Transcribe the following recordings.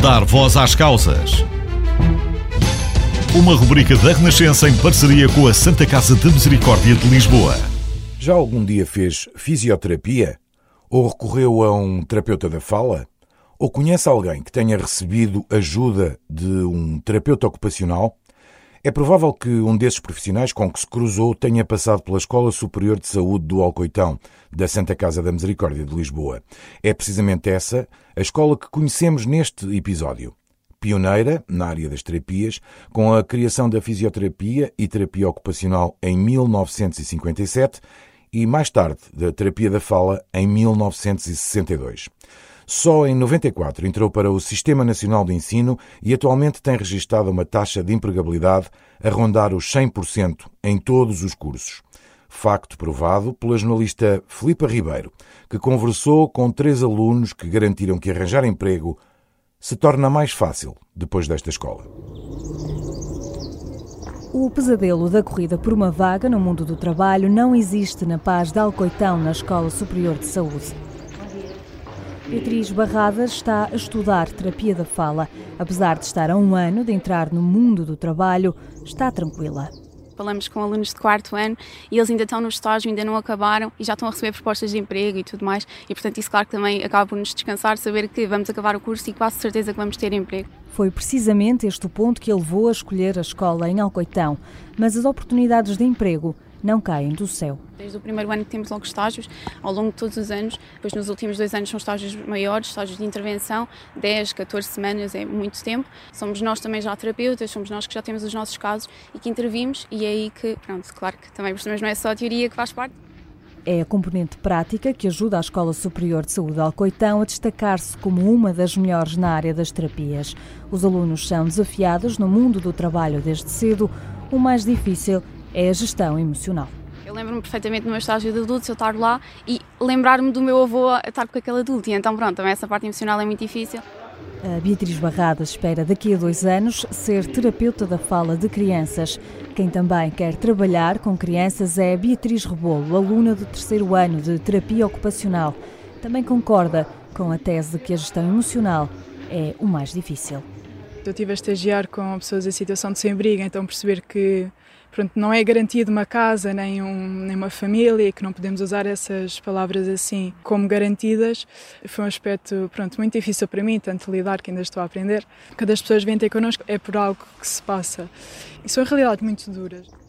Dar voz às causas. Uma rubrica da Renascença em parceria com a Santa Casa de Misericórdia de Lisboa. Já algum dia fez fisioterapia? Ou recorreu a um terapeuta da fala? Ou conhece alguém que tenha recebido ajuda de um terapeuta ocupacional? É provável que um desses profissionais com que se cruzou tenha passado pela Escola Superior de Saúde do Alcoitão, da Santa Casa da Misericórdia de Lisboa. É precisamente essa a escola que conhecemos neste episódio. Pioneira na área das terapias, com a criação da fisioterapia e terapia ocupacional em 1957 e mais tarde da terapia da fala em 1962. Só em 94 entrou para o Sistema Nacional de Ensino e atualmente tem registado uma taxa de empregabilidade a rondar os 100% em todos os cursos. Facto provado pela jornalista Filipa Ribeiro, que conversou com três alunos que garantiram que arranjar emprego se torna mais fácil depois desta escola. O pesadelo da corrida por uma vaga no mundo do trabalho não existe na Paz de Alcoitão, na Escola Superior de Saúde. Beatriz Barradas está a estudar terapia da fala. Apesar de estar a um ano de entrar no mundo do trabalho, está tranquila. Falamos com alunos de quarto ano e eles ainda estão no estágio, ainda não acabaram e já estão a receber propostas de emprego e tudo mais. E portanto, isso, claro, que também acaba por nos descansar, saber que vamos acabar o curso e quase certeza que vamos ter emprego. Foi precisamente este o ponto que ele levou a escolher a escola em Alcoitão. Mas as oportunidades de emprego não caem do céu. Desde o primeiro ano que temos logo estágios, ao longo de todos os anos, depois nos últimos dois anos são estágios maiores, estágios de intervenção, 10, 14 semanas é muito tempo. Somos nós também já terapeutas, somos nós que já temos os nossos casos e que intervimos e é aí que, pronto, claro que também por não é só a teoria que faz parte. É a componente prática que ajuda a Escola Superior de Saúde Alcoitão a destacar-se como uma das melhores na área das terapias. Os alunos são desafiados no mundo do trabalho desde cedo. O mais difícil é a gestão emocional. Eu lembro-me perfeitamente do meu estágio de adulto, eu estar lá e lembrar-me do meu avô a estar com aquele adulto. E então, pronto, também essa parte emocional é muito difícil. A Beatriz Barradas espera daqui a dois anos ser terapeuta da fala de crianças. Quem também quer trabalhar com crianças é Beatriz Rebolo, aluna do terceiro ano de terapia ocupacional. Também concorda com a tese de que a gestão emocional é o mais difícil. Eu estive a estagiar com pessoas em situação de sem-abrigo, então perceber que pronto, não é garantido uma casa nem, um, nem uma família, que não podemos usar essas palavras assim como garantidas, foi um aspecto pronto, muito difícil para mim, tanto lidar que ainda estou a aprender. Cada as pessoas vêm ter connosco é por algo que se passa. E são realidades muito duras.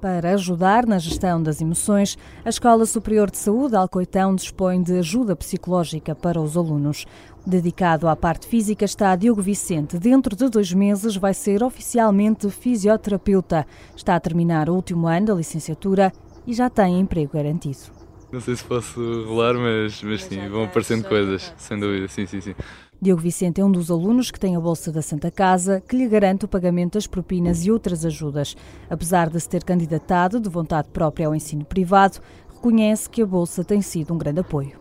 Para ajudar na gestão das emoções, a Escola Superior de Saúde Alcoitão dispõe de ajuda psicológica para os alunos. Dedicado à parte física está Diogo Vicente. Dentro de dois meses vai ser oficialmente fisioterapeuta. Está a terminar o último ano da licenciatura e já tem emprego garantido. Não sei se posso revelar, mas, mas sim, vão aparecendo coisas, sem dúvida, sim, sim, sim. Diogo Vicente é um dos alunos que tem a Bolsa da Santa Casa, que lhe garante o pagamento das propinas e outras ajudas. Apesar de se ter candidatado de vontade própria ao ensino privado, reconhece que a Bolsa tem sido um grande apoio.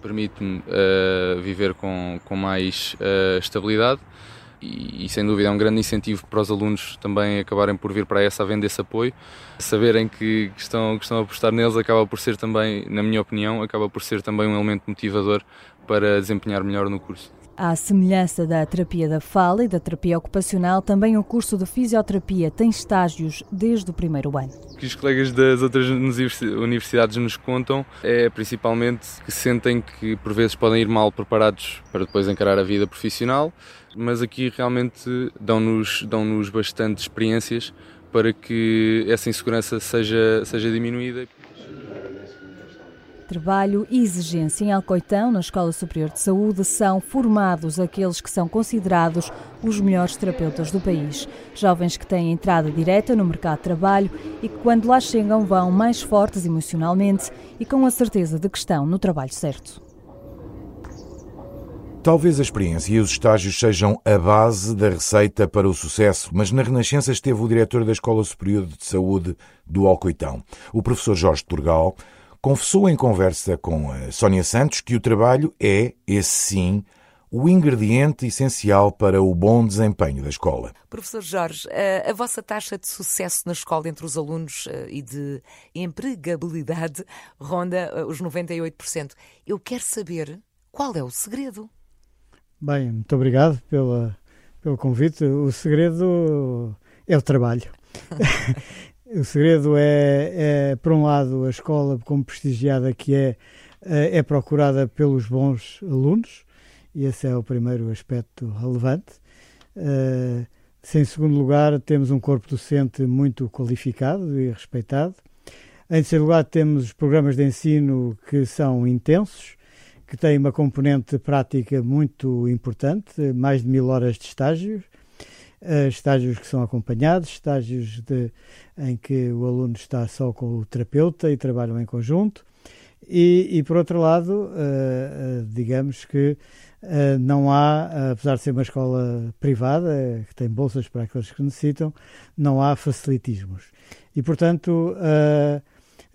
Permite-me uh, viver com, com mais uh, estabilidade e, sem dúvida é um grande incentivo para os alunos também acabarem por vir para essa venda esse apoio. Saberem que, estão, que estão a apostar neles acaba por ser também, na minha opinião, acaba por ser também um elemento motivador para desempenhar melhor no curso. À semelhança da terapia da fala e da terapia ocupacional, também o curso de fisioterapia tem estágios desde o primeiro ano. O que os colegas das outras universidades nos contam é principalmente que sentem que por vezes podem ir mal preparados para depois encarar a vida profissional, mas aqui realmente dão-nos dão-nos bastante experiências para que essa insegurança seja, seja diminuída. Trabalho e exigência em Alcoitão, na Escola Superior de Saúde, são formados aqueles que são considerados os melhores terapeutas do país. Jovens que têm entrada direta no mercado de trabalho e que, quando lá chegam, vão mais fortes emocionalmente e com a certeza de que estão no trabalho certo. Talvez a experiência e os estágios sejam a base da receita para o sucesso, mas na Renascença esteve o diretor da Escola Superior de Saúde do Alcoitão, o professor Jorge Turgal, confessou em conversa com a Sónia Santos que o trabalho é, esse sim, o ingrediente essencial para o bom desempenho da escola. Professor Jorge, a, a vossa taxa de sucesso na escola entre os alunos eh, e de empregabilidade ronda eh, os 98%. Eu quero saber qual é o segredo. Bem, muito obrigado pela, pelo convite. O segredo é o trabalho. o segredo é, é, por um lado, a escola, como prestigiada que é, é procurada pelos bons alunos, e esse é o primeiro aspecto relevante. Uh, em segundo lugar, temos um corpo docente muito qualificado e respeitado. Em terceiro lugar, temos os programas de ensino que são intensos, que têm uma componente prática muito importante, mais de mil horas de estágios, uh, estágios que são acompanhados, estágios de, em que o aluno está só com o terapeuta e trabalham em conjunto. E, e por outro lado, uh, uh, digamos que não há, apesar de ser uma escola privada, que tem bolsas para aqueles que necessitam, não há facilitismos. E, portanto, uh,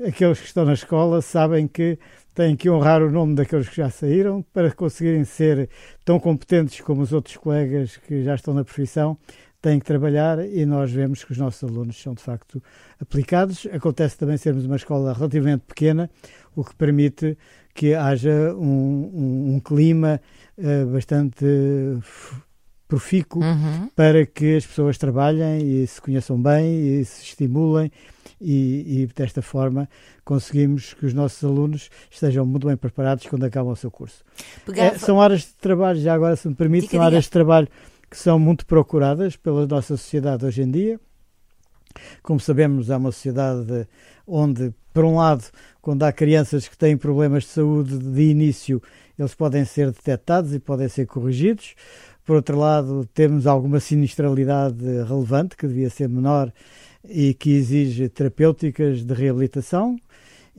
aqueles que estão na escola sabem que têm que honrar o nome daqueles que já saíram para conseguirem ser tão competentes como os outros colegas que já estão na profissão. Têm que trabalhar e nós vemos que os nossos alunos são de facto aplicados. Acontece também sermos uma escola relativamente pequena, o que permite que haja um, um, um clima uh, bastante profícuo uhum. para que as pessoas trabalhem e se conheçam bem e se estimulem e, e, desta forma conseguimos que os nossos alunos estejam muito bem preparados quando acabam o seu curso. Pegava... É, são áreas de trabalho, já agora se me permite, diga, são áreas de trabalho que são muito procuradas pela nossa sociedade hoje em dia. Como sabemos, é uma sociedade onde, por um lado, quando há crianças que têm problemas de saúde de início, eles podem ser detectados e podem ser corrigidos. Por outro lado, temos alguma sinistralidade relevante, que devia ser menor e que exige terapêuticas de reabilitação.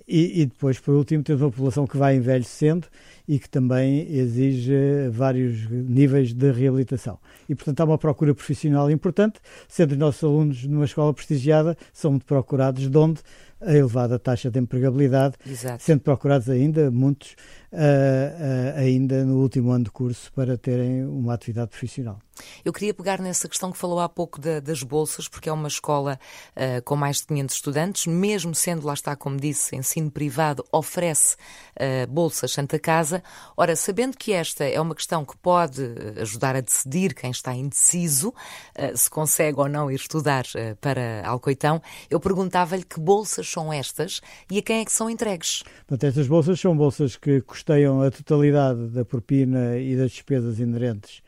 E, e, depois, por último, temos uma população que vai envelhecendo e que também exige vários níveis de reabilitação. E, portanto, há uma procura profissional importante, sendo os nossos alunos numa escola prestigiada, são muito procurados, de onde a elevada taxa de empregabilidade, Exato. sendo procurados ainda muitos uh, uh, ainda no último ano de curso para terem uma atividade profissional. Eu queria pegar nessa questão que falou há pouco da, das bolsas, porque é uma escola uh, com mais de 500 estudantes, mesmo sendo, lá está, como disse, ensino privado, oferece uh, bolsas Santa Casa. Ora, sabendo que esta é uma questão que pode ajudar a decidir quem está indeciso, uh, se consegue ou não ir estudar para Alcoitão, eu perguntava-lhe que bolsas são estas e a quem é que são entregues. Portanto, estas bolsas são bolsas que custeiam a totalidade da propina e das despesas inerentes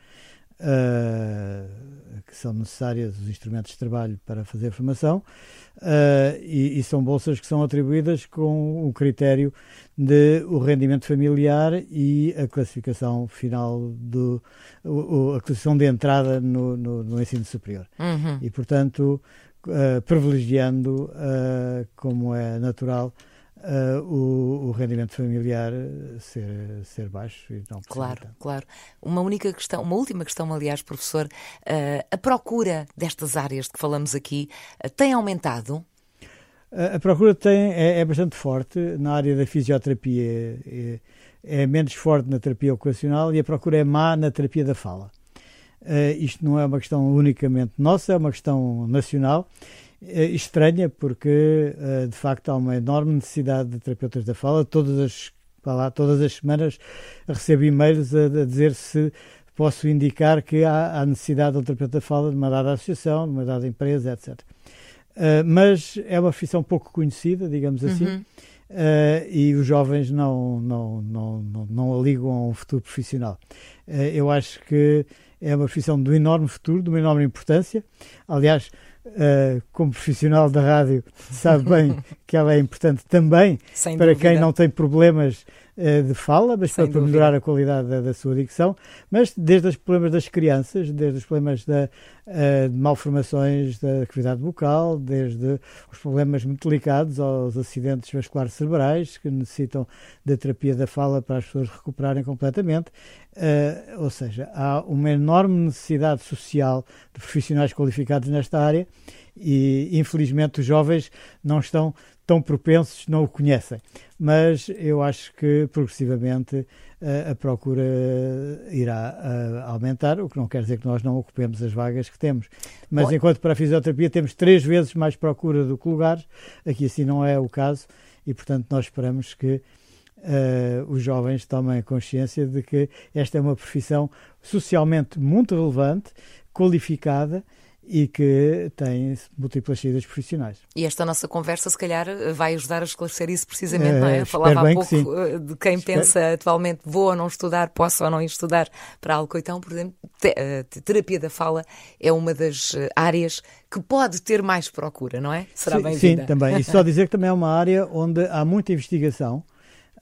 uh, que são necessárias os instrumentos de trabalho para fazer a formação, uh, e, e, são bolsas que são atribuídas com o critério de o rendimento familiar e a classificação final do o, a classificação de entrada no, no, no ensino superior. Uhum. E, portanto, uh, privilegiando, como é natural, uh, o, o, rendimento familiar ser, ser baixo e não Claro, claro. Uma única questão, uma última questão, aliás, professor, uh, a procura destas áreas de que falamos aqui uh, tem aumentado? A, procura tem, é, é, bastante forte na área da fisioterapia, é, é, menos forte na terapia ocupacional e a procura é má na terapia da fala. isto não é uma questão unicamente nossa, é uma questão nacional estranha porque eh, de facto há uma enorme necessidade de terapeutas da fala. Todas as, lá, todas as semanas recebo e-mails a, a dizer se posso indicar que há, há, necessidade de um terapeuta da fala de uma dada associação, de uma dada empresa, etc. Eh, mas é uma profissão pouco conhecida, digamos assim, uhum. uh, e os jovens não, não, não, não, não a ligam a um futuro profissional. Uh, eu acho que é uma profissão de um enorme futuro, de uma enorme importância. Aliás, uh, como profissional da rádio, sabe bem que ela é importante também Sem para dúvida. quem não tem problemas uh, de fala, mas para, para melhorar a qualidade da, da, sua dicção, mas desde os problemas das crianças, desde os problemas da, uh, de malformações da atividade vocal, desde os problemas muito delicados aos acidentes vasculares cerebrais que necessitam da terapia da fala para as pessoas recuperarem completamente. Uh, ou seja, há uma enorme necessidade social de profissionais qualificados nesta área e, infelizmente, os jovens não estão tão propensos, não o conhecem. Mas eu acho que, progressivamente, a, procura irá aumentar, o que não quer dizer que nós não ocupemos as vagas que temos. Mas, enquanto para a fisioterapia temos três vezes mais procura do que lugares, aqui assim não é o caso e, portanto, nós esperamos que uh, os jovens tomem consciência de que esta é uma profissão socialmente muito relevante, qualificada e que tem múltiplas saídas profissionais. E esta nossa conversa, se calhar, vai ajudar a esclarecer isso precisamente, não é? Falava há pouco que de quem espero. pensa atualmente vou ou não estudar, posso ou não estudar para Alcoitão, por exemplo, terapia da fala é uma das eh, áreas que pode ter mais procura, não é? Será bem-vinda. Sim, também. E só dizer que também é uma área onde há muita investigação,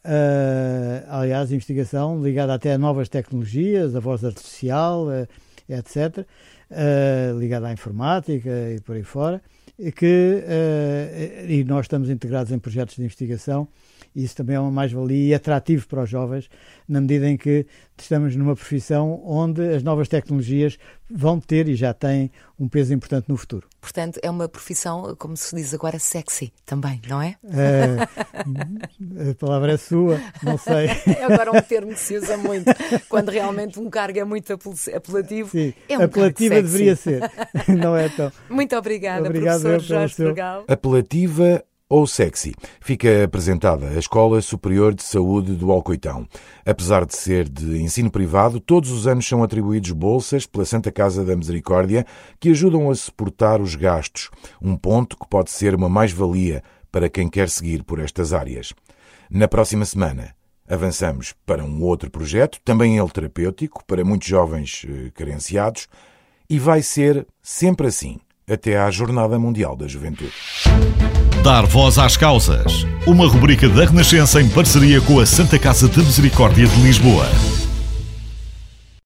uh, aliás, investigação ligada até a novas tecnologias, a voz artificial, uh, etc., uh, ligada à informática e por aí fora, que uh, e nós estamos integrados em projetos de investigação isso também é uma mais-valia e atrativo para os jovens, na medida em que estamos numa profissão onde as novas tecnologias vão ter e já têm um peso importante no futuro. Portanto, é uma profissão, como se diz agora, sexy também, não é? é a palavra é sua, não sei. É agora um termo que se usa muito, quando realmente um cargo é muito apelativo. Sim, é um apelativa deveria ser, não é tão. Muito obrigada, Obrigado professor Jorge seu... Apelativa ou sexy, fica apresentada a Escola Superior de Saúde do Alcoitão. Apesar de ser de ensino privado, todos os anos são atribuídos bolsas pela Santa Casa da Misericórdia que ajudam a suportar os gastos, um ponto que pode ser uma mais-valia para quem quer seguir por estas áreas. Na próxima semana, avançamos para um outro projeto, também ele terapêutico, para muitos jovens eh, carenciados, e vai ser sempre assim, até à Jornada Mundial da Juventude. Dar voz às causas. Uma rubrica da Renascença em parceria com a Santa Casa de Misericórdia de Lisboa.